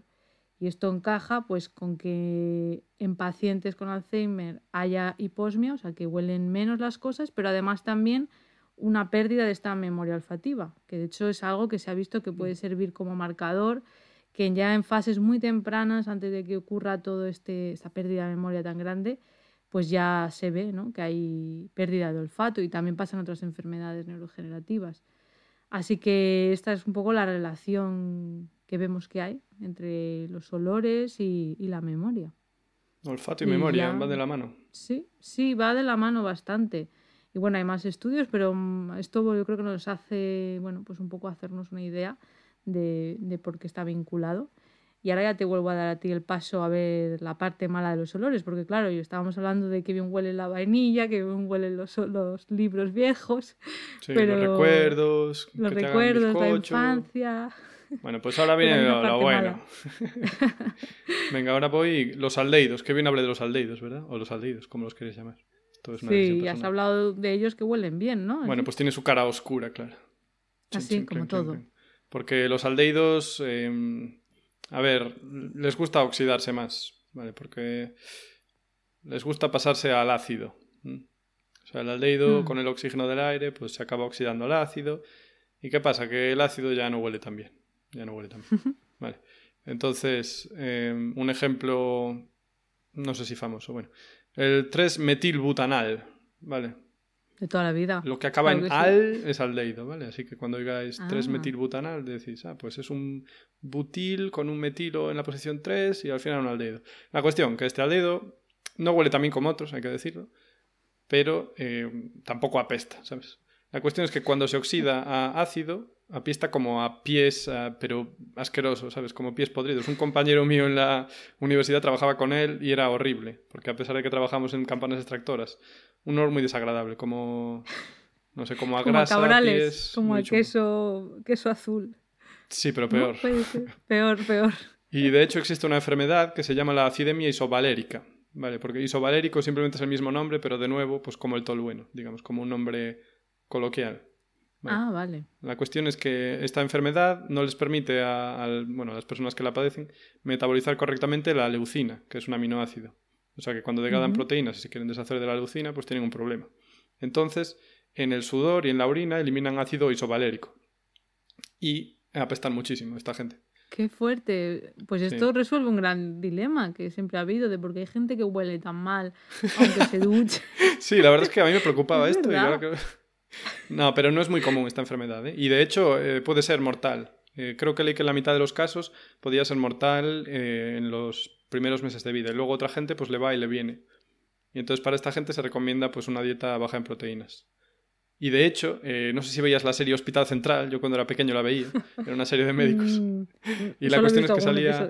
Y esto encaja pues con que en pacientes con Alzheimer haya hiposmia, o sea que huelen menos las cosas, pero además también una pérdida de esta memoria olfativa, que de hecho es algo que se ha visto que puede servir como marcador, que ya en fases muy tempranas, antes de que ocurra toda este, esta pérdida de memoria tan grande, pues ya se ve ¿no? que hay pérdida de olfato y también pasan otras enfermedades neurogenerativas. Así que esta es un poco la relación que vemos que hay entre los olores y, la memoria. Olfato y, memoria, va de la mano. Sí, sí, va de la mano bastante. Y bueno, hay más estudios, pero mm, esto yo creo que nos hace, bueno, pues un poco hacernos una idea de, de por qué está vinculado. Y ahora ya te vuelvo a dar a ti el paso a ver la parte mala de los olores, porque claro, yo estábamos hablando de que bien huele la vainilla, que bien huelen los, los libros viejos. pero los recuerdos. Los recuerdos, la infancia. Bueno, pues ahora viene lo, bueno. <laughs> Venga, ahora voy. Los aldeidos. Qué bien hablé de los aldeidos, ¿verdad? O los aldeidos, como los queréis llamar. sí, has hablado de ellos que huelen bien, ¿no? Bueno, pues tiene su cara oscura, claro. Así, como todo. Porque los aldeidos. Em, a ver, les gusta oxidarse más, ¿vale? Porque les gusta pasarse al ácido. O sea, el aldehído hmm. con el oxígeno del aire, pues se acaba oxidando al ácido. ¿Y qué pasa? Que el ácido ya no huele tan bien. Ya no huele tan bien. Vale. Entonces, em, un ejemplo, no sé si famoso, bueno. El 3-metilbutanal, ¿vale? De toda la vida. Lo que acaba en al es aldehído, ¿vale? Así que cuando digáis 3-metilbutanal, ah. decís, ah, pues es un butil con un metilo en la posición 3 y al final un aldehído. La cuestión, que este aldehído no huele también como otros, hay que decirlo, pero eh, tampoco apesta, ¿sabes? La cuestión es que cuando se oxida a ácido, apesta como a pies, pero asqueroso, ¿sabes? Como pies podridos. Un compañero mío en la universidad trabajaba con él y era horrible, porque a pesar de que trabajamos en campanas extractoras, un olor muy desagradable, como, no sé, como a como grasa, cabrales, como a queso, queso azul. Sí, pero peor. Peor, peor. Y de hecho existe una enfermedad que se llama la acidemia isovalérica, ¿vale? Porque isovalérico simplemente es el mismo nombre, pero de nuevo, pues como el tolueno, digamos, como un nombre coloquial. Ah, vale. La cuestión es que esta enfermedad no les permite a, bueno, a las personas que la padecen metabolizar correctamente la leucina, que es un aminoácido. O sea que cuando degradan proteínas y se quieren deshacer de la leucina, pues tienen un problema. Entonces, en el sudor y en la orina eliminan ácido isovalérico. Y apestan muchísimo esta gente. Qué fuerte. Pues esto resuelve un gran dilema que siempre ha habido de por qué hay gente que huele tan mal aunque se duche. <laughs> sí, la verdad es que a mí me preocupaba <laughs> esto. No, pero no es muy común esta enfermedad. ¿eh? Y de hecho eh, puede ser mortal. Eh, creo que leí que en la mitad de los casos podía ser mortal en los primeros meses de vida. Y luego otra gente pues le va y le viene. Y entonces para esta gente se recomienda pues una dieta baja en proteínas. Y de hecho, eh, no sé si veías la serie Hospital Central, yo cuando era pequeño la veía, era una serie de médicos. <laughs> Mm, y la cuestión es que salía...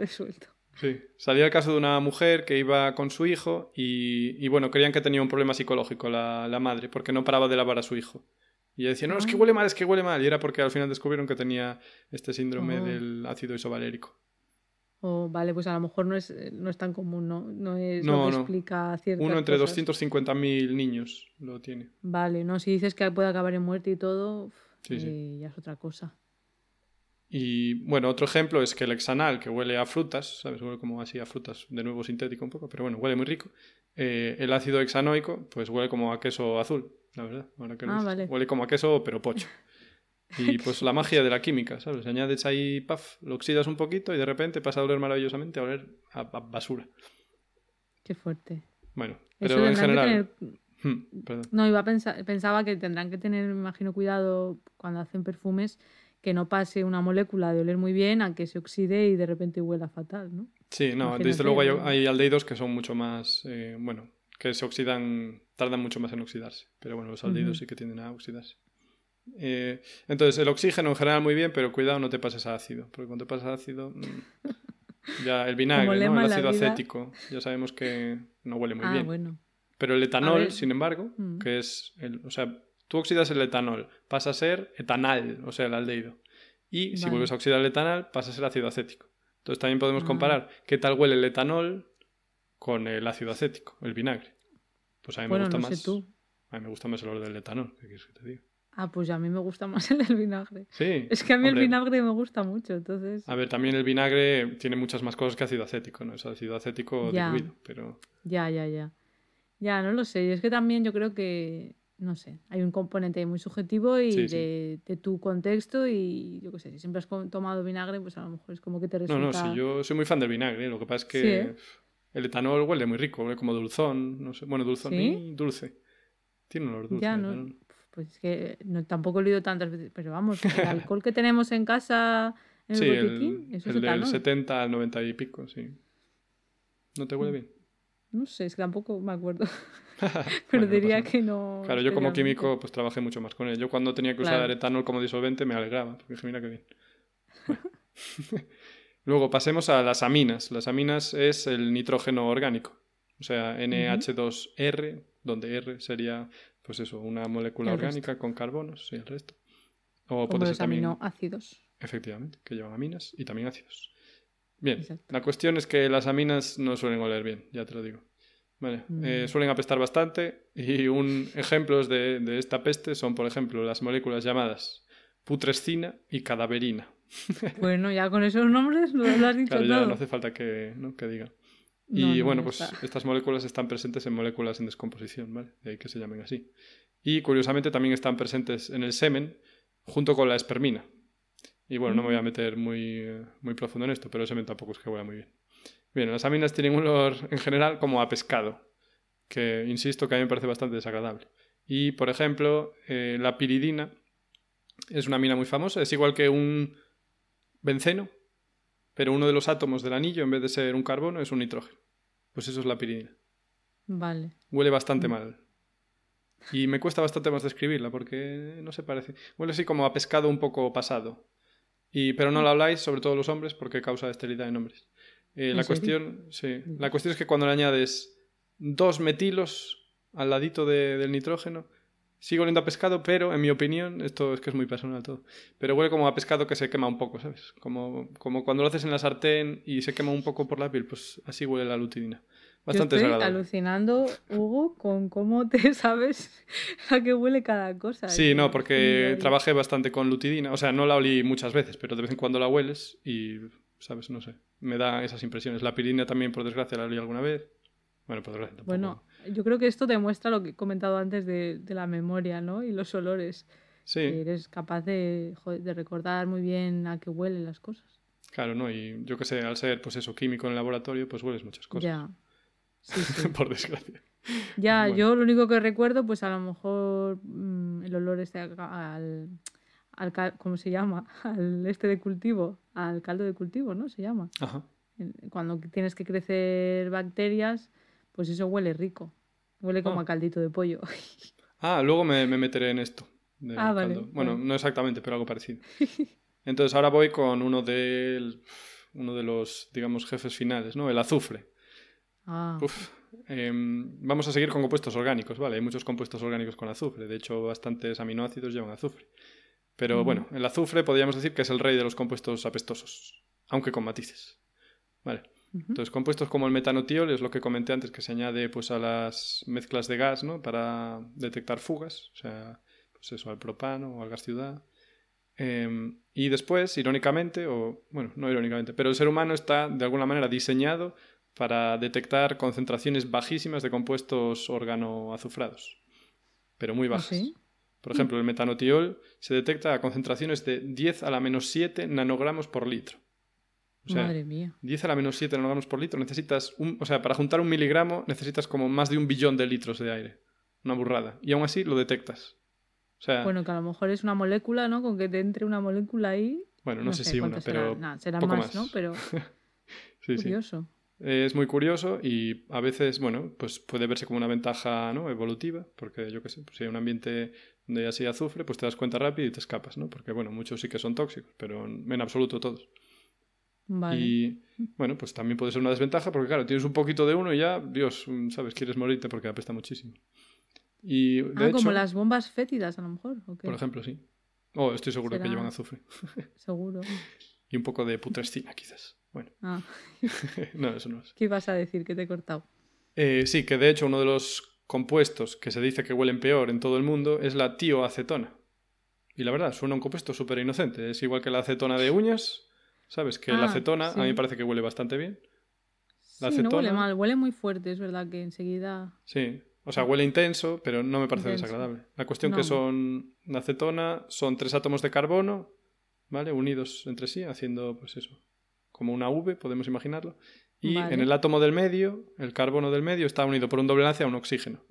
Sí, salía el caso de una mujer que iba con su hijo y, bueno, creían que tenía un problema psicológico la, la, madre, porque no paraba de lavar a su hijo. Y ella decía, no, es que ah. huele mal, es que huele mal. Y era porque al final descubrieron que tenía este síndrome oh. del ácido isovalérico. O vale, pues a lo mejor no es, eh, no es tan común, ¿no? No es lo que explica ciertas Uno entre 250.000 niños lo tiene. Vale, no, si dices que puede acabar en muerte y todo, eh, ya es otra cosa. Y bueno, otro ejemplo es que el hexanal, que huele a frutas, ¿sabes? Huele como así a frutas, de nuevo sintético un poco, pero bueno, huele muy rico. Eh, el ácido hexanoico, pues huele como a queso azul, la verdad. Ahora que ah, vale. Huele como a queso, pero pocho. Y <laughs> pues la magia de la química, ¿sabes? Añades ahí, paf, lo oxidas un poquito y de repente pasa a oler maravillosamente a oler a, basura. Qué fuerte. Bueno, pero en general... Hmm, no, iba a pensar, pensaba que tendrán que tener, me imagino, cuidado cuando hacen perfumes que no pase una molécula de oler muy bien a que se oxide y de repente huela fatal, ¿no? Sí, no, desde luego hay, aldehídos que son mucho más, eh, bueno, que se oxidan, tardan mucho más en oxidarse, pero bueno, los aldehídos sí que tienden a oxidarse. Eh, entonces, el oxígeno en general muy bien, pero cuidado, no te pases a ácido, porque cuando te pasas a ácido, mm, <laughs> ya el vinagre, ¿no? el ácido acético, ya sabemos que no huele muy ah, bien. Pero el etanol, sin embargo, mm. que es, el, o sea, tú oxidas el etanol, pasa a ser etanal, o sea, el aldehído. Y si vuelves a oxidar el etanol, pasa a ser ácido acético. Entonces también podemos ah. comparar qué tal huele el etanol con el ácido acético, el vinagre. Pues a mí me gusta más. A mí me gusta más el olor del etanol, ¿qué quieres que te diga? Ah, pues a mí me gusta más el del vinagre. Sí. Es que a mí el vinagre me gusta mucho, entonces. A ver, también el vinagre tiene muchas más cosas que ácido acético, ¿no? Es ácido acético diluido, pero. Ya, ya, ya. Ya, no lo sé. Es que también yo creo que, no sé, hay un componente muy subjetivo y de, tu contexto y yo qué sé, si siempre has tomado vinagre, pues a lo mejor es como que te resulta... No, no, sí, yo soy muy fan del vinagre. Lo que pasa es que ¿eh? el etanol huele muy rico, huele como dulzón, no sé. Bueno, dulzón y dulce. Tiene un olor dulce. Ya, no, pues es que no, tampoco he oído tantas veces, pero vamos, el alcohol que tenemos en casa en el botiquín, eso el es del 70 al 90 y pico, sí. ¿No te huele mm. bien? No sé, es que tampoco me acuerdo. <laughs> <laughs> pero diría que no. Claro, yo como químico pues trabajé mucho más con él. Yo cuando tenía que usar etanol como disolvente me alegraba, porque dije, mira qué bien. <laughs> Luego pasemos a las aminas. Las aminas es el nitrógeno orgánico, o sea, NH2R, donde R sería pues eso, una molécula orgánica con carbonos y el resto. O puede ser también aminoácidos. Efectivamente, que llevan aminas y también ácidos. Bien, la cuestión es que las aminas no suelen oler bien, ya te lo digo. Vale. Eh, mm. suelen apestar bastante y un ejemplo de, de, esta peste son, por ejemplo, las moléculas llamadas putrescina y cadaverina. <laughs> Bueno, ya con esos nombres lo has dicho claro, Ya no hace falta que, ¿no? que diga. Y bueno, pues estas moléculas están presentes en moléculas en descomposición, ¿vale? De ahí que se llamen así. Y curiosamente también están presentes en el semen junto con la espermina. Y bueno, no me voy a meter muy, muy profundo en esto, pero el semen tampoco es que huela muy bien. Bien, las aminas tienen un olor en general como a pescado, que insisto que a mí me parece bastante desagradable. Y por ejemplo, eh, la piridina es una amina muy famosa, es igual que un benceno, pero uno de los átomos del anillo, en vez de ser un carbono, es un nitrógeno. Pues eso es la piridina. Vale. Huele bastante mm. mal. Y me cuesta bastante más describirla porque no se parece. Huele así como a pescado un poco pasado. Y, pero no la habláis, sobre todo los hombres, porque causa esterilidad en hombres. Eh, la, cuestión, sí, la cuestión es que cuando le añades dos metilos al ladito del nitrógeno, Sigo oliendo a pescado, pero en mi opinión, esto es que es muy personal todo, pero huele como a pescado que se quema un poco, ¿sabes? Como, como cuando lo haces en la sartén y se quema un poco por la piel, pues así huele la lutidina. Bastante Yo estoy alucinando, Hugo, con cómo te <laughs> sabes a qué huele cada cosa. Sí, no, porque trabajé bastante con lutidina. O sea, no la olí muchas veces, pero de vez en cuando la hueles y, ¿sabes? No sé. Me da esas impresiones. La pirina también, por desgracia, la olí alguna vez. Bueno, por desgracia tampoco. Bueno, yo creo que esto demuestra lo que he comentado antes de, la memoria, ¿no? Y los olores. Sí. Que eres capaz de, de, recordar muy bien a qué huelen las cosas. Claro, ¿no? Y yo que sé, al ser, pues eso, químico en el laboratorio, pues hueles muchas cosas. Ya. Sí, sí. <laughs> Por desgracia. Ya, Bueno. yo lo único que recuerdo, pues a lo mejor mm, el olor este al, al, ¿cómo se llama? <laughs> Al este de cultivo, al caldo de cultivo, ¿no? Se llama. Ajá. Cuando tienes que crecer bacterias, pues eso huele rico. Huele como Ah. a caldito de pollo. <laughs> Ah, luego me, me meteré en esto. Ah, vale. Bueno, vale. no exactamente, pero algo parecido. <laughs> Entonces ahora voy con uno de, uno de los, digamos, jefes finales, ¿no? El azufre. Ah, Uf, em, vamos a seguir con compuestos orgánicos, ¿vale? Hay muchos compuestos orgánicos con azufre. De hecho, bastantes aminoácidos llevan azufre. Pero bueno, el azufre podríamos decir que es el rey de los compuestos apestosos, aunque con matices. Vale. Entonces, compuestos como el metanotiol es lo que comenté antes, que se añade pues, a las mezclas de gas ¿no? para detectar fugas, o sea, pues eso, al propano o al gas ciudad. Em, y después, irónicamente, o bueno, no irónicamente, pero el ser humano está de alguna manera diseñado para detectar concentraciones bajísimas de compuestos organoazufrados, pero muy ¿Ah, bajas. sí? Por ejemplo, el metanotiol se detecta a concentraciones de 10 a la menos 7 nanogramos por litro. O sea, Madre mía. 10 a la menos 7 nanogramos por litro, necesitas, un, o sea, para juntar un miligramo necesitas como más de un billón de litros de aire. Una burrada. Y aún así lo detectas. O sea, bueno, Bueno, que a lo mejor es una molécula, ¿no? Con que te entre una molécula ahí. no, sé, si una, cuántas pero. Nah, poco más, más. ¿no? Pero <laughs> sí, sí. curioso. Es muy curioso y a veces, bueno, pues puede verse como una ventaja ¿no? evolutiva, porque yo qué sé, pues si hay un ambiente hay así azufre, pues te das cuenta rápido y te escapas, ¿no? Porque, bueno, muchos sí que son tóxicos, pero en absoluto todos. Vale. Y bueno, pues también puede ser una desventaja porque, claro, tienes un poquito de uno y ya, Dios, mm, ¿sabes? Quieres morirte porque apesta muchísimo. Y de ah, hecho, como las bombas fétidas, a lo mejor. ¿o qué? por ejemplo, sí. Oh, estoy seguro que Será- llevan azufre. <laughs> Seguro. Y un poco de putrescina, quizás. Bueno, Ah, <laughs> no, eso no es. ¿qué ibas a decir? Que te he cortado. Eh, sí, que de hecho uno de los compuestos que se dice que huelen peor en todo el mundo es la tioacetona. Y la verdad, suena un compuesto súper inocente. Es igual que la acetona de uñas, ¿sabes? Que la Ah, acetona a mí me parece que huele bastante bien. La sí, no huele acetona- mal, huele muy fuerte, es verdad que enseguida. Sí, o sea, huele intenso, pero no me parece Intenso. desagradable. La cuestión No. que son la acetona son tres átomos de carbono, ¿vale? Unidos entre sí, haciendo, pues eso, como una V, podemos imaginarlo. Y Vale. en el átomo del medio, el carbono del medio está unido por un doble enlace a un oxígeno.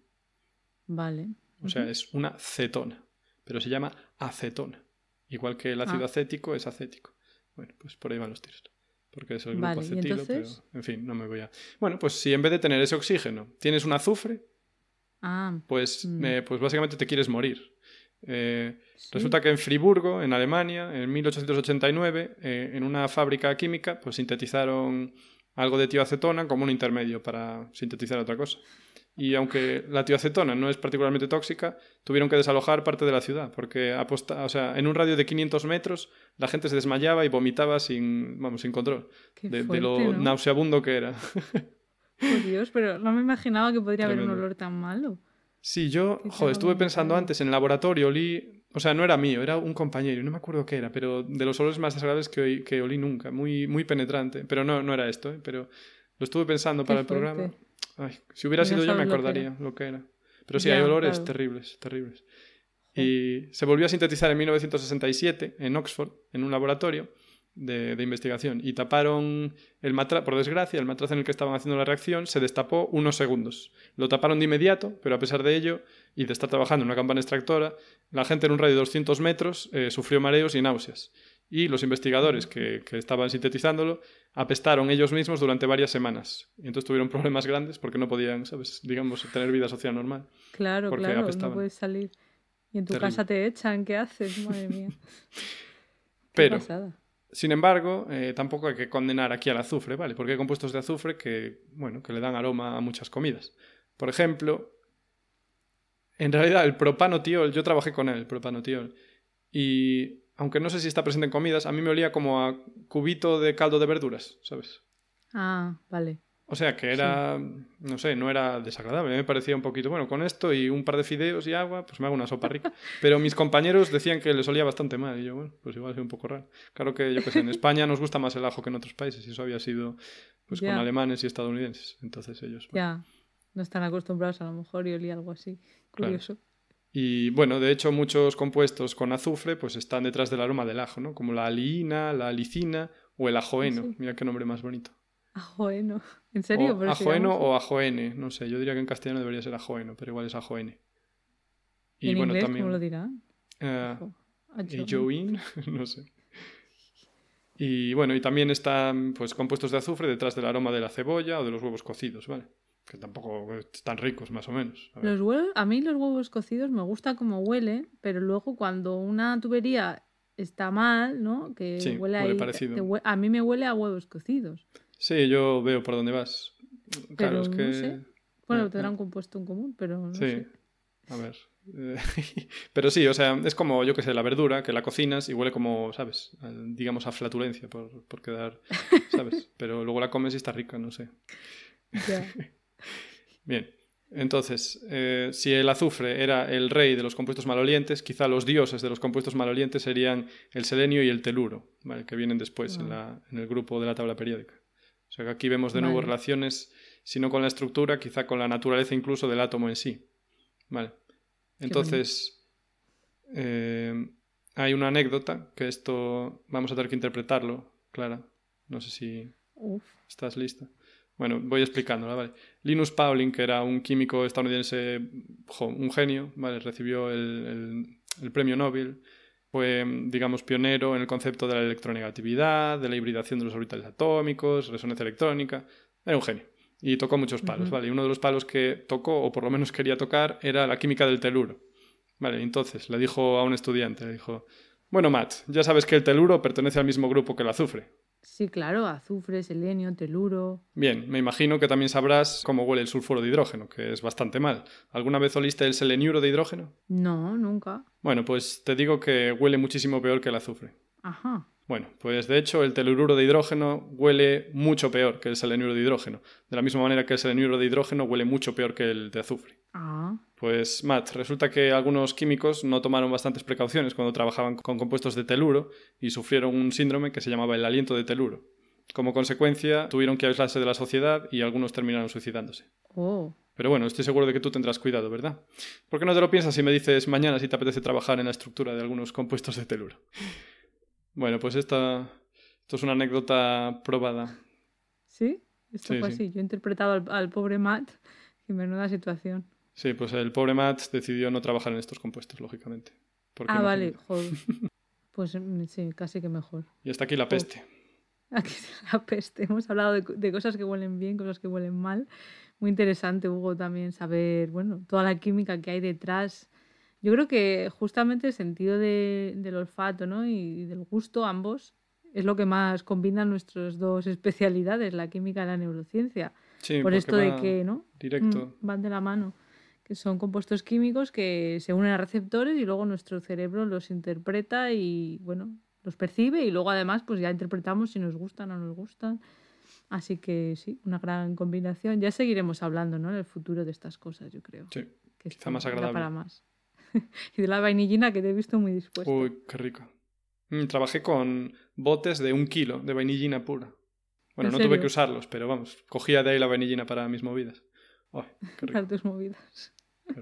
Vale. O sea, es una cetona, pero se llama acetona. Igual que el ácido Ah. acético es acético. Bueno, pues por ahí van los tiros. Porque es el grupo Vale, ¿y acetilo, entonces? pero en fin, no me voy a. Bueno, pues si en vez de tener ese oxígeno tienes un azufre, Ah, pues, Mm. eh, pues básicamente te quieres morir. Eh, sí. Resulta que en Friburgo, en Alemania, en 1889, eh, en una fábrica química, pues sintetizaron algo de tioacetona como un intermedio para sintetizar otra cosa. Y aunque la tioacetona no es particularmente tóxica, tuvieron que desalojar parte de la ciudad, porque aposta, o sea, en un radio de 500 metros la gente se desmayaba y vomitaba sin, vamos, sin control, de, lo ¿no? nauseabundo que era. Por <laughs> Dios, pero no me imaginaba que podría haber un olor tan malo. Sí, yo, joder, estuve pensando antes en el laboratorio, olí, o sea, no era mío, era un compañero, no me acuerdo qué era, pero de los olores más desagradables que, oí- que olí nunca, muy, muy penetrante, pero no, no era esto, ¿eh? pero lo estuve pensando Qué para el programa. Ay, si hubiera no sido yo me sabes lo que acordaría lo que era. Pero sí, hay olores claro. terribles, terribles. Y se volvió a sintetizar en 1967 en Oxford, en un laboratorio de, de investigación. Y taparon el matraz, por desgracia, el matraz en el que estaban haciendo la reacción se destapó unos segundos. Lo taparon de inmediato, pero a pesar de ello, y de estar trabajando en una campana extractora, la gente en un radio de 200 metros eh, sufrió mareos y náuseas. Y los investigadores que, que estaban sintetizándolo apestaron ellos mismos durante varias semanas. Y entonces tuvieron problemas grandes porque no podían, ¿sabes? Digamos, tener vida social normal. Claro, Porque claro, apestaban. no puedes salir. Y en tu Terrible. casa te echan, ¿qué haces? Madre mía. <laughs> Pero, pasada. Sin embargo, eh, tampoco hay que condenar aquí al azufre, ¿vale? Porque hay compuestos de azufre que, bueno, que le dan aroma a muchas comidas. Por ejemplo, en realidad el propanotiol, yo trabajé con él, el propanotiol, y aunque no sé si está presente en comidas, a mí me olía como a cubito de caldo de verduras, ¿sabes? Ah, vale. O sea, que era, no sé, no era desagradable. Me parecía un poquito, bueno, con esto y un par de fideos y agua, pues me hago una sopa rica. Pero mis compañeros decían que les olía bastante mal. Y yo, bueno, pues igual soy un poco raro. Claro que, yo que sé, en España nos gusta más el ajo que en otros países. Y eso había sido, pues, con alemanes y estadounidenses. Entonces ellos, bueno. Ya. No están acostumbrados a lo mejor y olía algo así. Claro. Curioso. Y bueno, de hecho, muchos compuestos con azufre, pues están detrás del aroma del ajo, ¿no? Como la aliina, la alicina O el ajoeno, mira qué nombre más bonito. Ajoeno, <laughs> ¿en serio? O ajoeno o ajoene, no sé, yo diría que en castellano debería ser ajoeno, pero igual es ajoene. Y ¿En bueno, inglés, también... ¿cómo lo dirán? Uh, <laughs> no sé. <laughs> Y bueno, y también están pues compuestos de azufre detrás del aroma de la cebolla o de los huevos cocidos, ¿vale? Que tampoco están ricos, más o menos. A, los huevos, a mí los huevos cocidos me gusta como huele, pero luego cuando una tubería está mal, ¿no? Que huele, ahí, a mí me huele a huevos cocidos. Sí, yo veo por dónde vas. Claro, es que... Bueno, tendrán compuesto en común, pero no sí. A ver. <laughs> Pero sí, o sea, es como, yo que sé, la verdura, que la cocinas y huele como, ¿sabes? Digamos a flatulencia, por, por quedar, <laughs> ¿sabes? Pero luego la comes y está rica, no sé. <laughs> Bien, entonces, eh, si el azufre era el rey de los compuestos malolientes, quizá los dioses de los compuestos malolientes serían el selenio y el teluro, ¿vale? que vienen después en, la, en, el grupo de la tabla periódica. O sea que aquí vemos de nuevo relaciones, si no con la estructura, quizá con la naturaleza incluso del átomo en sí. Vale. Entonces, eh, hay una anécdota que esto vamos a tener que interpretarlo, Clara. No sé si estás lista. Bueno, voy explicándola, ¿vale? Linus Pauling, que era un químico estadounidense, un genio, ¿vale? Recibió el, el, premio Nobel. Fue, digamos, pionero en el concepto de la electronegatividad, de la hibridación de los orbitales atómicos, resonancia electrónica. Era un genio y tocó muchos palos, ¿vale? Y uno de los palos que tocó, o por lo menos quería tocar, era la química del teluro. Vale, entonces le dijo a un estudiante, le dijo, bueno, Matt, ya sabes que el teluro pertenece al mismo grupo que el azufre. Sí, claro, azufre, selenio, teluro. Bien, me imagino que también sabrás cómo huele el sulfuro de hidrógeno, que es bastante mal. ¿Alguna vez oliste el seleniuro de hidrógeno? No, nunca. Bueno, pues te digo que huele muchísimo peor que el azufre. Ajá. Bueno, pues de hecho el telururo de hidrógeno huele mucho peor que el seleniuro de hidrógeno, de la misma manera que el seleniuro de hidrógeno huele mucho peor que el de azufre. Ah. Pues Matt, resulta que algunos químicos no tomaron bastantes precauciones cuando trabajaban con compuestos de teluro y sufrieron un síndrome que se llamaba el aliento de teluro. Como consecuencia, tuvieron que aislarse de la sociedad y algunos terminaron suicidándose. Oh. Pero bueno, estoy seguro de que tú tendrás cuidado, ¿verdad? ¿Por qué no te lo piensas si me dices mañana si te apetece trabajar en la estructura de algunos compuestos de teluro? Bueno, pues esta, esto es una anécdota probada. ¿Sí? Esto fue así. Yo he interpretado al, pobre Matt y menuda situación. Sí, pues el pobre Matt decidió no trabajar en estos compuestos, lógicamente. Ah, vale, joder. <laughs> Pues mm, sí, casi que mejor. Y hasta aquí la peste. <laughs> Aquí la peste. Hemos hablado de, de, cosas que huelen bien, cosas que huelen mal. Muy interesante, Hugo, también saber, bueno, toda la química que hay detrás yo creo que justamente el sentido del olfato ¿no? y del gusto, ambos, es lo que más combina nuestras dos especialidades, la química y la neurociencia. Por esto de que ¿no? Directo. Mm, van de la mano. Que son compuestos químicos que se unen a receptores y luego nuestro cerebro los interpreta y bueno, los percibe y luego además pues ya interpretamos si nos gustan o no nos gustan. Así que sí, una gran combinación. Ya seguiremos hablando ¿no? en el futuro de estas cosas, yo creo. Sí, que quizá más agradable. Para más. <laughs> y de la vainillina que te he visto muy dispuesto. Uy, qué rico. Mm, trabajé con botes de un kilo de vainillina pura. Bueno, no tuve que usarlos, pero vamos, cogía de ahí la vainillina para mis movidas. Para <laughs> tus movidas. <laughs>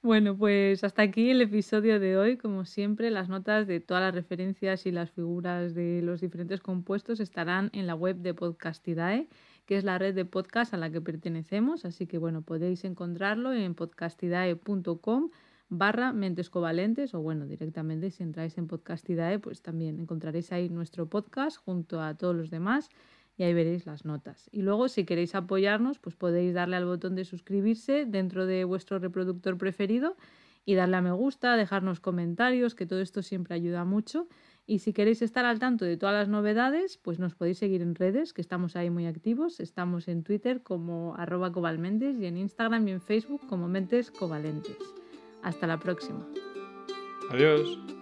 Bueno, pues hasta aquí el episodio de hoy. Como siempre, las notas de todas las referencias y las figuras de los diferentes compuestos estarán en la web de Podcastidae, que es la red de podcast a la que pertenecemos. Así que bueno, podéis encontrarlo en podcastidae.com barra mentes covalentes o bueno, directamente si entráis en Podcastidae, pues también encontraréis ahí nuestro podcast junto a todos los demás y ahí veréis las notas. Y luego si queréis apoyarnos, pues podéis darle al botón de suscribirse dentro de vuestro reproductor preferido y darle a me gusta, dejarnos comentarios, que todo esto siempre ayuda mucho. Y si queréis estar al tanto de todas las novedades, pues nos podéis seguir en redes, que estamos ahí muy activos. Estamos en Twitter como arroba covalmentes y en Instagram y en Facebook como mentes covalentes. Hasta la próxima. Adiós.